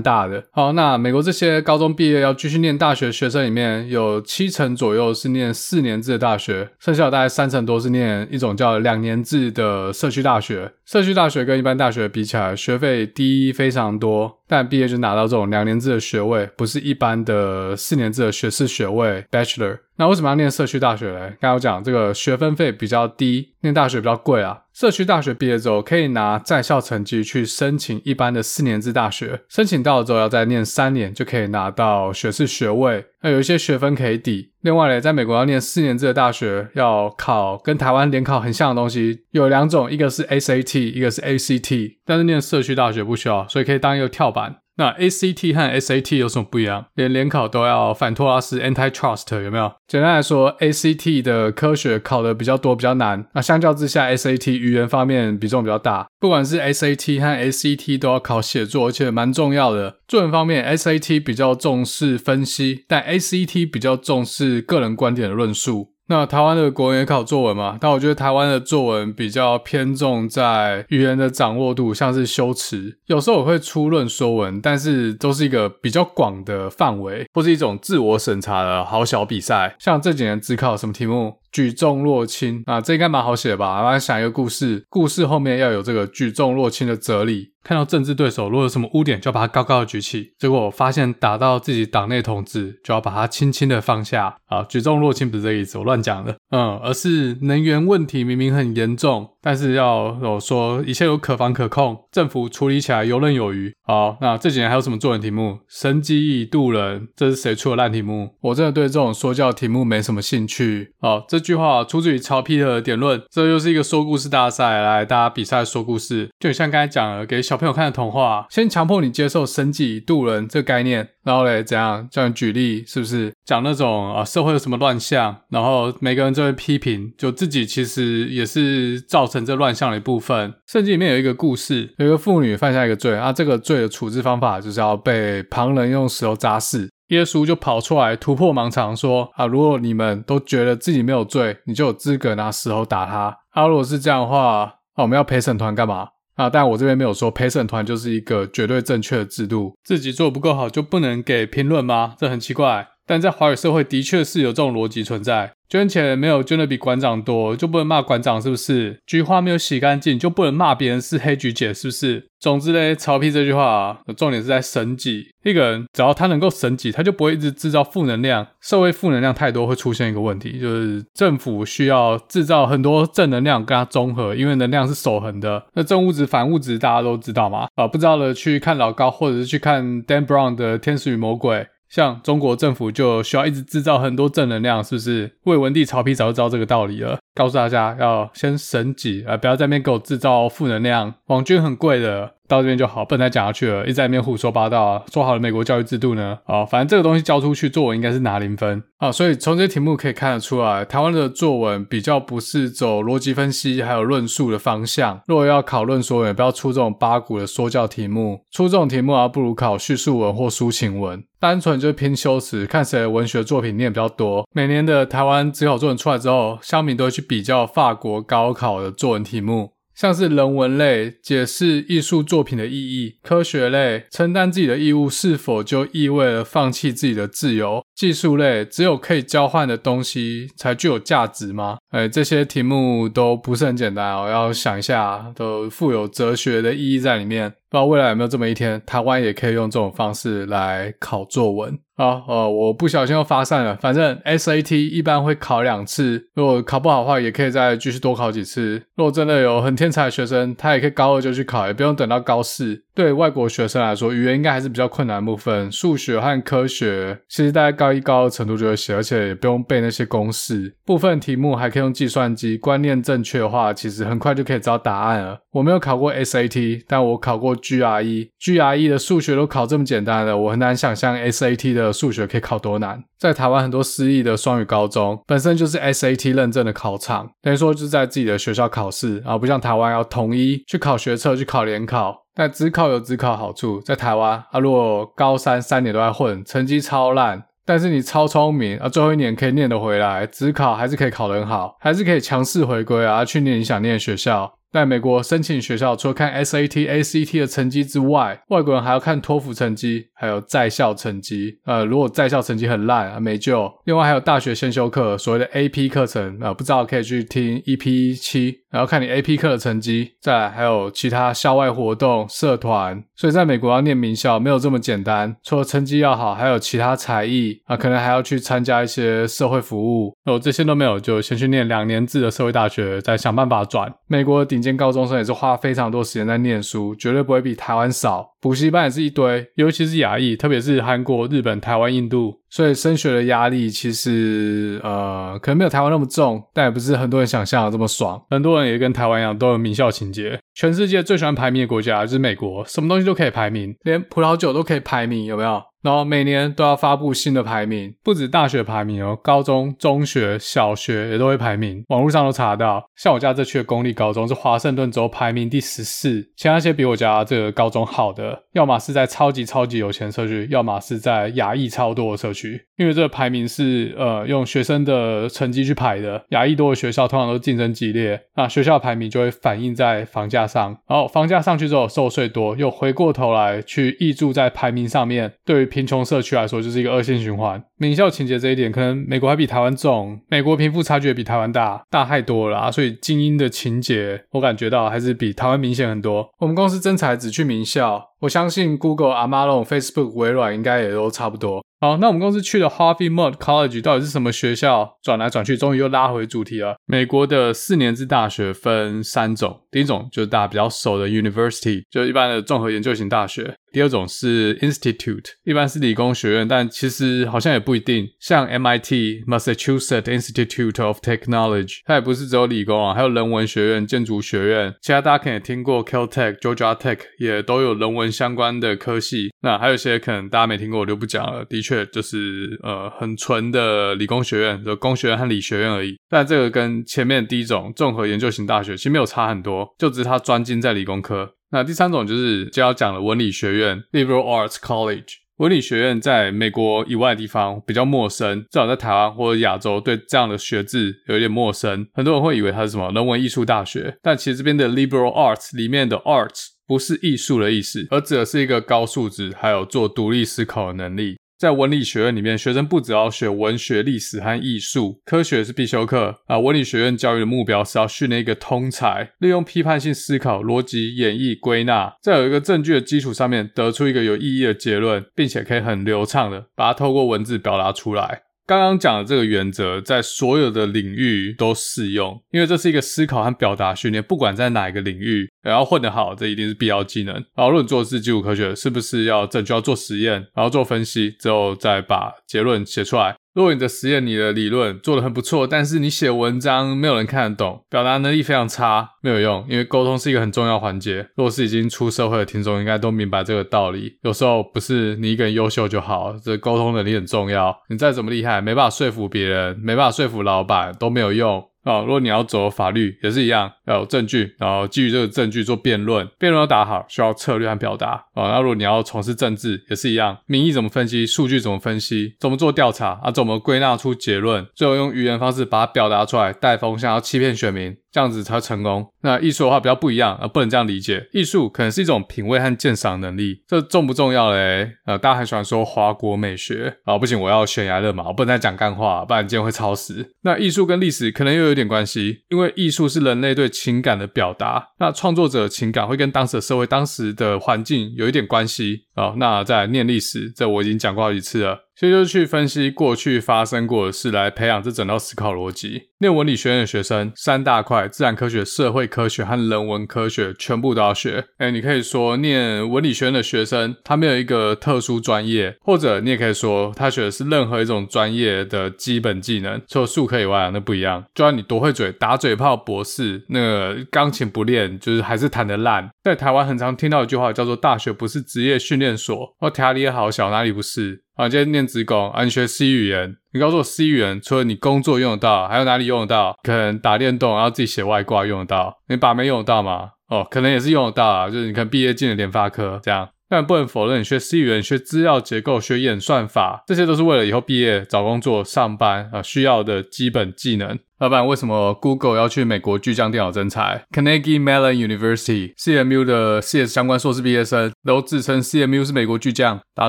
大的。好，那美国这些高中毕业要继续念大学学生里面，有七成左右是念四年制的大学，剩下大概三成多是念一种叫两年制的社区大学。社区大学跟一般大学比起来，学费低非常多，但毕业就拿到这种两年制的学位，不是一般的四年制的学士学位 （Bachelor）。那为什么要念社区大学嘞？刚刚我讲这个学分费比较低，念大学比较贵啊。社区大学毕业之后，可以拿在校成绩去申请一般的四年制大学，申请到了之后要再念三年，就可以拿到学士学位。那有一些学分可以抵。另外呢，在美国要念四年制的大学，要考跟台湾联考很像的东西，有两种，一个是 SAT，一个是 ACT。但是念社区大学不需要，所以可以当一个跳板。那 ACT 和 SAT 有什么不一样？连联考都要反托拉斯 （Antitrust） 有没有？简单来说，ACT 的科学考的比较多，比较难。那相较之下，SAT 语言方面比重比较大。不管是 SAT 和 ACT 都要考写作，而且蛮重要的。作文方面，SAT 比较重视分析，但 ACT 比较重视个人观点的论述。那台湾的国文也考作文嘛，但我觉得台湾的作文比较偏重在语言的掌握度，像是修辞，有时候我会出论说文，但是都是一个比较广的范围，或是一种自我审查的好小比赛。像这几年只考什么题目？举重若轻啊，这应该蛮好写吧？我来想一个故事，故事后面要有这个举重若轻的哲理。看到政治对手如果有什么污点，就要把它高高的举起；结果我发现打到自己党内同志，就要把它轻轻的放下。啊，举重若轻不是这个意思，我乱讲的。嗯，而是能源问题明明很严重，但是要我说一切有可防可控，政府处理起来游刃有余。好，那这几年还有什么作文题目？神机以渡人，这是谁出的烂题目？我真的对这种说教题目没什么兴趣。好，这句话出自于曹丕的典论，这又是一个说故事大赛，来大家比赛说故事，就像刚才讲的，给小朋友看的童话，先强迫你接受神机以渡人这个概念，然后嘞怎样叫你举例，是不是讲那种啊社会有什么乱象，然后每个人就会批评，就自己其实也是造成这乱象的一部分。圣经里面有一个故事，有一个妇女犯下一个罪，啊这个罪的处置方法就是要被旁人用石头砸死。耶稣就跑出来突破盲肠，说：“啊，如果你们都觉得自己没有罪，你就有资格拿石头打他。啊，如果是这样的话，啊，我们要陪审团干嘛？啊，但我这边没有说陪审团就是一个绝对正确的制度，自己做不够好就不能给评论吗？这很奇怪。”但在华语社会的确是有这种逻辑存在。捐钱没有捐的比馆长多，就不能骂馆长是不是？菊花没有洗干净，就不能骂别人是黑菊姐是不是？总之嘞，曹丕这句话啊，重点是在省己。一个人只要他能够省己，他就不会一直制造负能量。社会负能量太多，会出现一个问题，就是政府需要制造很多正能量跟它综合，因为能量是守恒的。那正物质、反物质大家都知道嘛？啊，不知道的去看老高，或者是去看 Dan Brown 的《天使与魔鬼》。像中国政府就需要一直制造很多正能量，是不是？魏文帝曹丕早就知道这个道理了，告诉大家要先省己，啊，不要在那边给我制造负能量。网军很贵的。到这边就好，不能再讲下去了，一直在那边胡说八道啊！说好了美国教育制度呢？啊，反正这个东西交出去作文应该是拿零分啊，所以从这些题目可以看得出来，台湾的作文比较不是走逻辑分析还有论述的方向。如果要考论说文，也不要出这种八股的说教题目，出这种题目啊，不如考叙述文或抒情文，单纯就是拼修辞，看谁的文学作品念比较多。每年的台湾指考作文出来之后，乡民都会去比较法国高考的作文题目。像是人文类解释艺术作品的意义，科学类承担自己的义务是否就意味着放弃自己的自由？技术类只有可以交换的东西才具有价值吗？哎，这些题目都不是很简单哦，要想一下，都富有哲学的意义在里面。不知道未来有没有这么一天，台湾也可以用这种方式来考作文。好，呃，我不小心又发散了。反正 SAT 一般会考两次，如果考不好的话，也可以再继续多考几次。如果真的有很天才的学生，他也可以高二就去考，也不用等到高四。对外国学生来说，语言应该还是比较困难部分。数学和科学其实大概高一、高二程度就会写，而且也不用背那些公式。部分题目还可以用计算机，观念正确的话，其实很快就可以找到答案了。我没有考过 SAT，但我考过 GRE。GRE 的数学都考这么简单了，我很难想象 SAT 的数学可以考多难。在台湾很多私立的双语高中，本身就是 SAT 认证的考场，等于说就是在自己的学校考试，而不像台湾要统一去考学测、去考联考。但指考有职考好处，在台湾啊，如果高三三年都在混，成绩超烂，但是你超聪明啊，最后一年可以念得回来，职考还是可以考得很好，还是可以强势回归啊，去念你想念的学校。在美国申请学校，除了看 SAT、ACT 的成绩之外，外国人还要看托福成绩，还有在校成绩。呃，如果在校成绩很烂啊，没救。另外还有大学先修课，所谓的 AP 课程啊，不知道可以去听 EP 七，然后看你 AP 课的成绩。再来还有其他校外活动、社团。所以在美国要念名校没有这么简单，除了成绩要好，还有其他才艺啊，可能还要去参加一些社会服务。如果这些都没有，就先去念两年制的社会大学，再想办法转。美国的顶尖高中生也是花非常多时间在念书，绝对不会比台湾少。补习班也是一堆，尤其是亚裔，特别是韩国、日本、台湾、印度，所以升学的压力其实呃可能没有台湾那么重，但也不是很多人想象的这么爽。很多人也跟台湾一样，都有名校情节。全世界最喜欢排名的国家就是美国，什么东西都可以排名，连葡萄酒都可以排名，有没有？然后每年都要发布新的排名，不止大学排名哦，高中、中学、小学也都会排名，网络上都查到。像我家这区的公立高中是华盛顿州排名第十四，其他些比我家这个高中好的，要么是在超级超级有钱社区，要么是在亚裔超多的社区。因为这个排名是呃用学生的成绩去排的，亚裔多的学校通常都竞争激烈，那学校排名就会反映在房价上，然后房价上去之后，收税多，又回过头来去挹注在排名上面，对于贫穷社区来说，就是一个恶性循环。名校情节这一点，可能美国还比台湾重，美国贫富差距也比台湾大，大太多了啊！所以精英的情节，我感觉到还是比台湾明显很多。我们公司真才只去名校，我相信 Google、Amazon、Facebook、微软应该也都差不多。好，那我们公司去的 Harvey Mudd College 到底是什么学校？转来转去，终于又拉回主题了。美国的四年制大学分三种，第一种就是大家比较熟的 University，就一般的综合研究型大学。第二种是 Institute，一般是理工学院，但其实好像也不一定。像 MIT Massachusetts Institute of Technology，它也不是只有理工啊，还有人文学院、建筑学院。其他大家可能也听过 Caltech、Georgia Tech，也都有人文相关的科系。那还有一些可能大家没听过，我就不讲了。的确，就是呃很纯的理工学院，就工学院和理学院而已。但这个跟前面第一种综合研究型大学其实没有差很多，就只是它专精在理工科。那第三种就是就要讲了文理学院 （Liberal Arts College）。文理学院在美国以外的地方比较陌生，至少在台湾或者亚洲，对这样的学制有一点陌生。很多人会以为它是什么人文艺术大学，但其实这边的 Liberal Arts 里面的 Arts 不是艺术的意思，而指的是一个高素质还有做独立思考的能力。在文理学院里面，学生不只要学文学、历史和艺术，科学是必修课啊。文理学院教育的目标是要训练一个通才，利用批判性思考、逻辑演绎、归纳，在有一个证据的基础上面，得出一个有意义的结论，并且可以很流畅的把它透过文字表达出来。刚刚讲的这个原则，在所有的领域都适用，因为这是一个思考和表达训练，不管在哪一个领域，然后混得好，这一定是必要技能。然后，如果你做的是基础科学，是不是要证据要做实验，然后做分析，之后再把结论写出来？如果你的实验、你的理论做得很不错，但是你写文章没有人看得懂，表达能力非常差，没有用，因为沟通是一个很重要环节。如果是已经出社会的听众，应该都明白这个道理。有时候不是你一个人优秀就好，这沟通能力很重要。你再怎么厉害，没办法说服别人，没办法说服老板，都没有用。啊，如果你要走法律也是一样，要有证据，然后基于这个证据做辩论，辩论要打好，需要策略和表达。啊，那如果你要从事政治也是一样，民意怎么分析，数据怎么分析，怎么做调查啊，怎么归纳出结论，最后用语言方式把它表达出来，带风向，要欺骗选民。这样子才成功。那艺术的话比较不一样，呃，不能这样理解。艺术可能是一种品味和鉴赏能力，这重不重要嘞？呃，大家很喜欢说华国美学啊，不行，我要悬崖勒马，我不能再讲干话，不然今天会超时。那艺术跟历史可能又有点关系，因为艺术是人类对情感的表达，那创作者情感会跟当时的社会、当时的环境有一点关系。啊，那再来念历史，这我已经讲过好几次了。所以就去分析过去发生过的事，来培养这整套思考逻辑。念文理学院的学生，三大块：自然科学、社会科学和人文科学，全部都要学。哎，你可以说念文理学院的学生，他没有一个特殊专业，或者你也可以说他学的是任何一种专业的基本技能，除了数科以外，那不一样。就算你多会嘴，打嘴炮博士，那个钢琴不练，就是还是弹得烂。在台湾很常听到一句话，叫做“大学不是职业训练所”，我条理也好小，哪里不是？啊，今天念职工啊，你学 C 语言，你告诉我 C 语言除了你工作用得到，还有哪里用得到？可能打电动，然后自己写外挂用得到，你把妹用得到吗？哦，可能也是用得到啊，就是你看毕业进了联发科这样。但不能否认，你学 C 语言、学资料结构、学演算法，这些都是为了以后毕业找工作、上班啊需要的基本技能。老板，为什么 Google 要去美国巨匠电脑征才？Carnegie Mellon University CMU 的 CS 相关硕士毕业生都自称 CMU 是美国巨匠，大家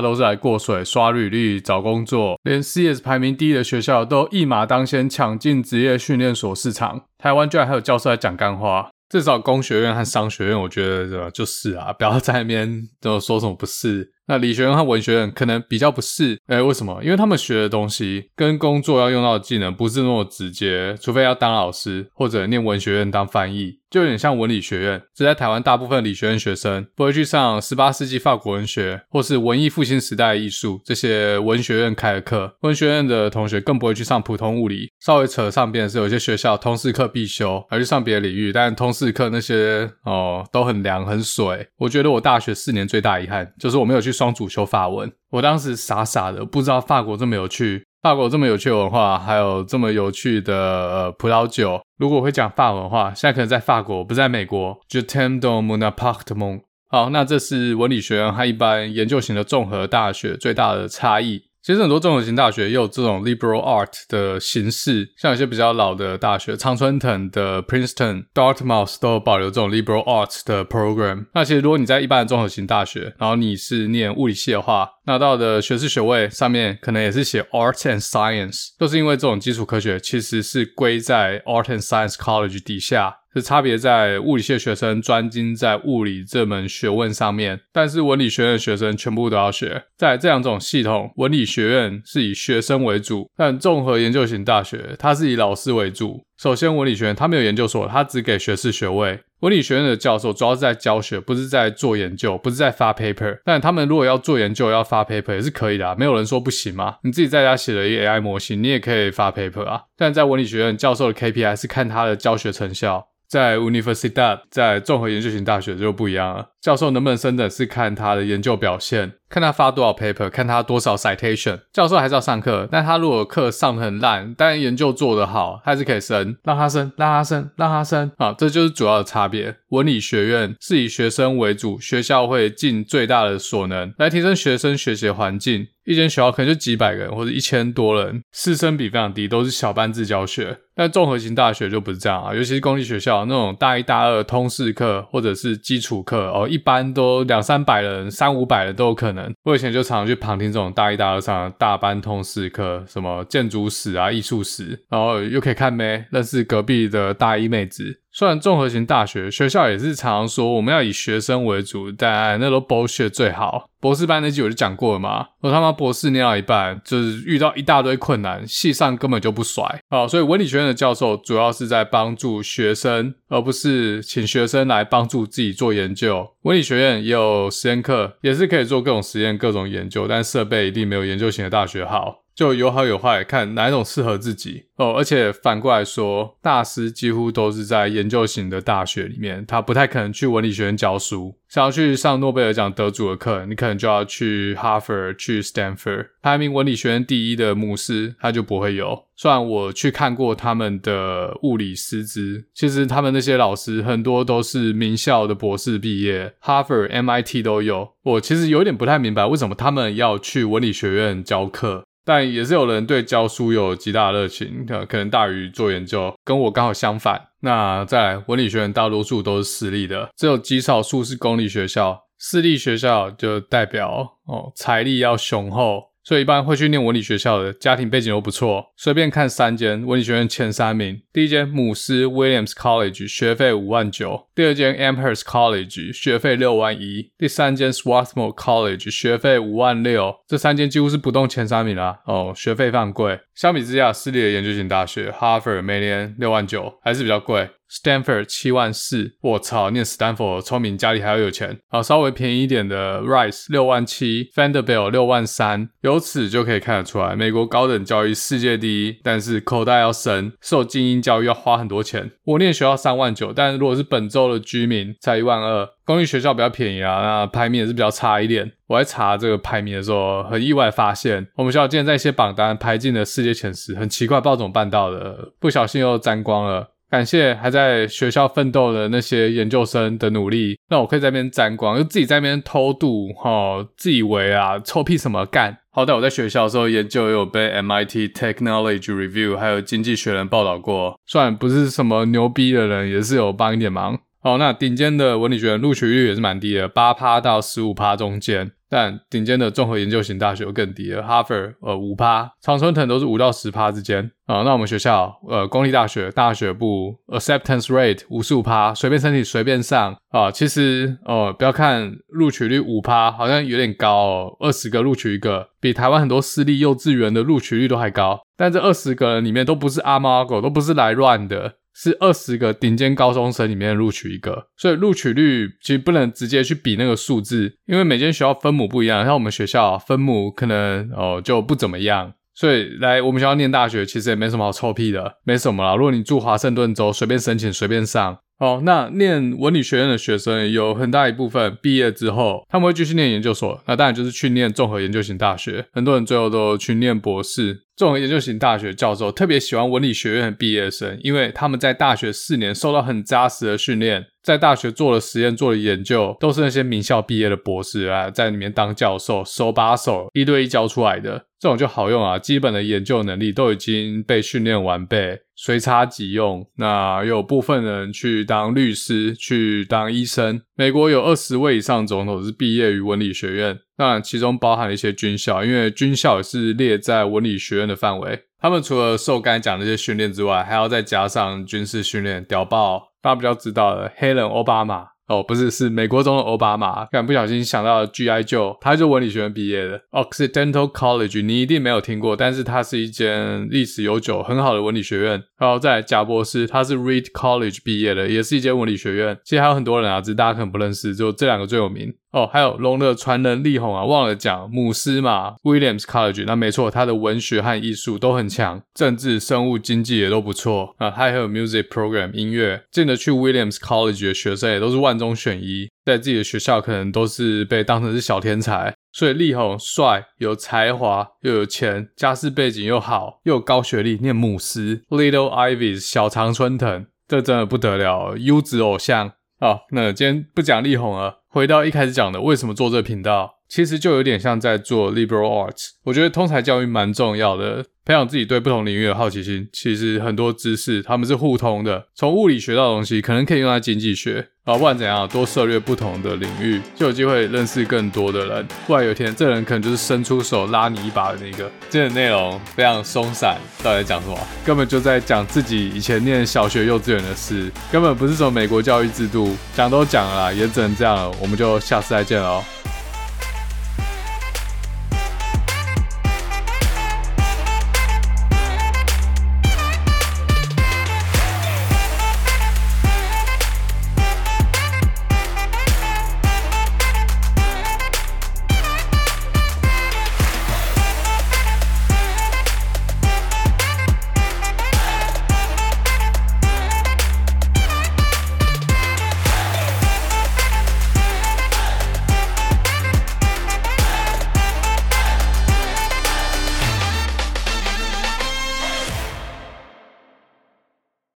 都是来过水、刷履历、找工作。连 CS 排名第一的学校都一马当先抢进职业训练所市场。台湾居然还有教授来讲干话。至少工学院和商学院，我觉得就是啊，不要在那边都说什么不是。那理学院和文学院可能比较不是，诶，为什么？因为他们学的东西跟工作要用到的技能不是那么直接，除非要当老师或者念文学院当翻译。就有点像文理学院，只在台湾大部分理学院学生不会去上十八世纪法国文学或是文艺复兴时代艺术这些文学院开的课，文学院的同学更不会去上普通物理。稍微扯上边的是，有些学校通识课必修，而去上别的领域，但通识课那些哦都很凉很水。我觉得我大学四年最大遗憾就是我没有去双主修法文，我当时傻傻的不知道法国这么有趣。法国这么有趣的文化，还有这么有趣的呃葡萄酒。如果我会讲法文的话，现在可能在法国，不在美国。Je t a m d o m o n a p a r t m e n t。好，那这是文理学院和一般研究型的综合大学最大的差异。其实很多综合型大学也有这种 liberal art 的形式，像有些比较老的大学，常春藤的 Princeton、Dartmouth 都有保留这种 liberal arts 的 program。那其实如果你在一般的综合型大学，然后你是念物理系的话，拿到的学士学位上面可能也是写 Arts and Science，都是因为这种基础科学其实是归在 Art and Science College 底下。是差别在物理系的学生专精在物理这门学问上面，但是文理学院的学生全部都要学。在这两种系统，文理学院是以学生为主，但综合研究型大学它是以老师为主。首先，文理学院它没有研究所，它只给学士学位。文理学院的教授主要是在教学，不是在做研究，不是在发 paper。但他们如果要做研究，要发 paper 也是可以的啊，没有人说不行嘛。你自己在家写了一个 AI 模型，你也可以发 paper 啊。但在文理学院，教授的 KPI 是看他的教学成效。在 University 大在综合研究型大学就不一样了。教授能不能升等是看他的研究表现，看他发多少 paper，看他多少 citation。教授还是要上课，但他如果课上得很烂，但研究做得好，还是可以升，让他升，让他升，让他升。啊，这就是主要的差别。文理学院是以学生为主，学校会尽最大的所能来提升学生学习环境。一间学校可能就几百人或者一千多人，师生比非常低，都是小班制教学。但综合型大学就不是这样啊，尤其是公立学校那种大一、大二通识课或者是基础课哦，一般都两三百人、三五百人都有可能。我以前就常常去旁听这种大一、大二上大班通识课，什么建筑史啊、艺术史，然后又可以看妹，认识隔壁的大一妹子。虽然综合型大学学校也是常常说我们要以学生为主，但那都 bullshit 最好。博士班那集我就讲过了嘛，我他妈博士念到一半，就是遇到一大堆困难，系上根本就不甩啊，所以文理学院的教授主要是在帮助学生，而不是请学生来帮助自己做研究。文理学院也有实验课，也是可以做各种实验、各种研究，但设备一定没有研究型的大学好。就有好有坏，看哪一种适合自己哦。而且反过来说，大师几乎都是在研究型的大学里面，他不太可能去文理学院教书。想要去上诺贝尔奖得主的课，你可能就要去哈佛、去 Stanford，排名文理学院第一的牧师，他就不会有。虽然我去看过他们的物理师资，其实他们那些老师很多都是名校的博士毕业，哈佛、MIT 都有。我其实有点不太明白，为什么他们要去文理学院教课。但也是有人对教书有极大热情，可能大于做研究，跟我刚好相反。那在，文理学院大多数都是私立的，只有极少数是公立学校。私立学校就代表哦，财力要雄厚。所以一般会去念文理学校的家庭背景都不错，随便看三间文理学院前三名。第一间姆斯 Williams College 学费五万九，第二间 Amherst College 学费六万一，第三间 Swarthmore College 学费五万六。这三间几乎是不动前三名啦。哦，学费非常贵。相比之下，私立的研究型大学，Harvard 每年六万九，还是比较贵。Stanford 七万四，我操，念 Stanford 聪明，家里还要有钱。好，稍微便宜一点的 Rice 六万七，Vanderbilt 六万三，由此就可以看得出来，美国高等教育世界第一，但是口袋要深，受精英教育要花很多钱。我念学校三万九，但如果是本州的居民才一万二。公立学校比较便宜啊，那排名也是比较差一点。我在查这个排名的时候，很意外发现，我们学校竟然在一些榜单排进了世界前十，很奇怪，不知道怎么办到的，不小心又沾光了。感谢还在学校奋斗的那些研究生的努力，那我可以在那边沾光，就自己在那边偷渡，哈、哦，自以为啊，臭屁什么干？好歹我在学校的时候研究也有被 MIT Technology Review 还有经济学人报道过，虽然不是什么牛逼的人，也是有帮一点忙。好，那顶尖的文理学院录取率也是蛮低的，八趴到十五趴中间。但顶尖的综合研究型大学更低了，，Harvard 呃五趴，常春藤都是五到十趴之间啊。那我们学校呃公立大学大学部 acceptance rate 五十五趴，随便申请随便上啊。其实、呃，不要看录取率五趴，好像有点高哦，二十个录取一个，比台湾很多私立幼稚园的录取率都还高。但这二十个人里面都不是阿猫阿狗，都不是来乱的。是二十个顶尖高中生里面录取一个，所以录取率其实不能直接去比那个数字，因为每间学校分母不一样。像我们学校分母可能哦就不怎么样，所以来我们学校念大学其实也没什么好臭屁的，没什么啦。如果你住华盛顿州，随便申请随便上。哦，那念文理学院的学生有很大一部分毕业之后，他们会继续念研究所，那当然就是去念综合研究型大学。很多人最后都去念博士。综合研究型大学教授特别喜欢文理学院的毕业生，因为他们在大学四年受到很扎实的训练，在大学做了实验、做了研究，都是那些名校毕业的博士啊，在里面当教授，手把手一对一教出来的，这种就好用啊。基本的研究能力都已经被训练完备，随插即用。那有部分人去当律师，去当医生。美国有二十位以上总统是毕业于文理学院。当然，其中包含了一些军校，因为军校也是列在文理学院的范围。他们除了受刚才讲的这些训练之外，还要再加上军事训练，屌爆！大家比较知道的，黑人奥巴马。哦，不是，是美国总统奥巴马。刚不小心想到了 G.I. Joe，他就文理学院毕业的。Occidental College 你一定没有听过，但是它是一间历史悠久、很好的文理学院。然后再来贾伯斯，他是 Reed College 毕业的，也是一间文理学院。其实还有很多人啊，只大家可能不认识，就这两个最有名。哦，还有龙的传人力宏啊，忘了讲母狮嘛，Williams College，那没错，他的文学和艺术都很强，政治、生物、经济也都不错啊。他还有 music program 音乐，进得去 Williams College 的学生也都是万中选一，在自己的学校可能都是被当成是小天才。所以力宏帅，有才华，又有钱，家世背景又好，又有高学历，念母狮 Little Ivy 小常春藤，这真的不得了，优质偶像。好，那今天不讲力宏了。回到一开始讲的，为什么做这个频道？其实就有点像在做 liberal arts。我觉得通才教育蛮重要的。培养自己对不同领域的好奇心，其实很多知识他们是互通的。从物理学到的东西，可能可以用在经济学啊，不管怎样，多涉猎不同的领域，就有机会认识更多的人。不然有一天，这人可能就是伸出手拉你一把的那个。今天的内容非常松散，到底在讲什么？根本就在讲自己以前念小学、幼稚园的事，根本不是什么美国教育制度。讲都讲了，也只能这样了。我们就下次再见喽。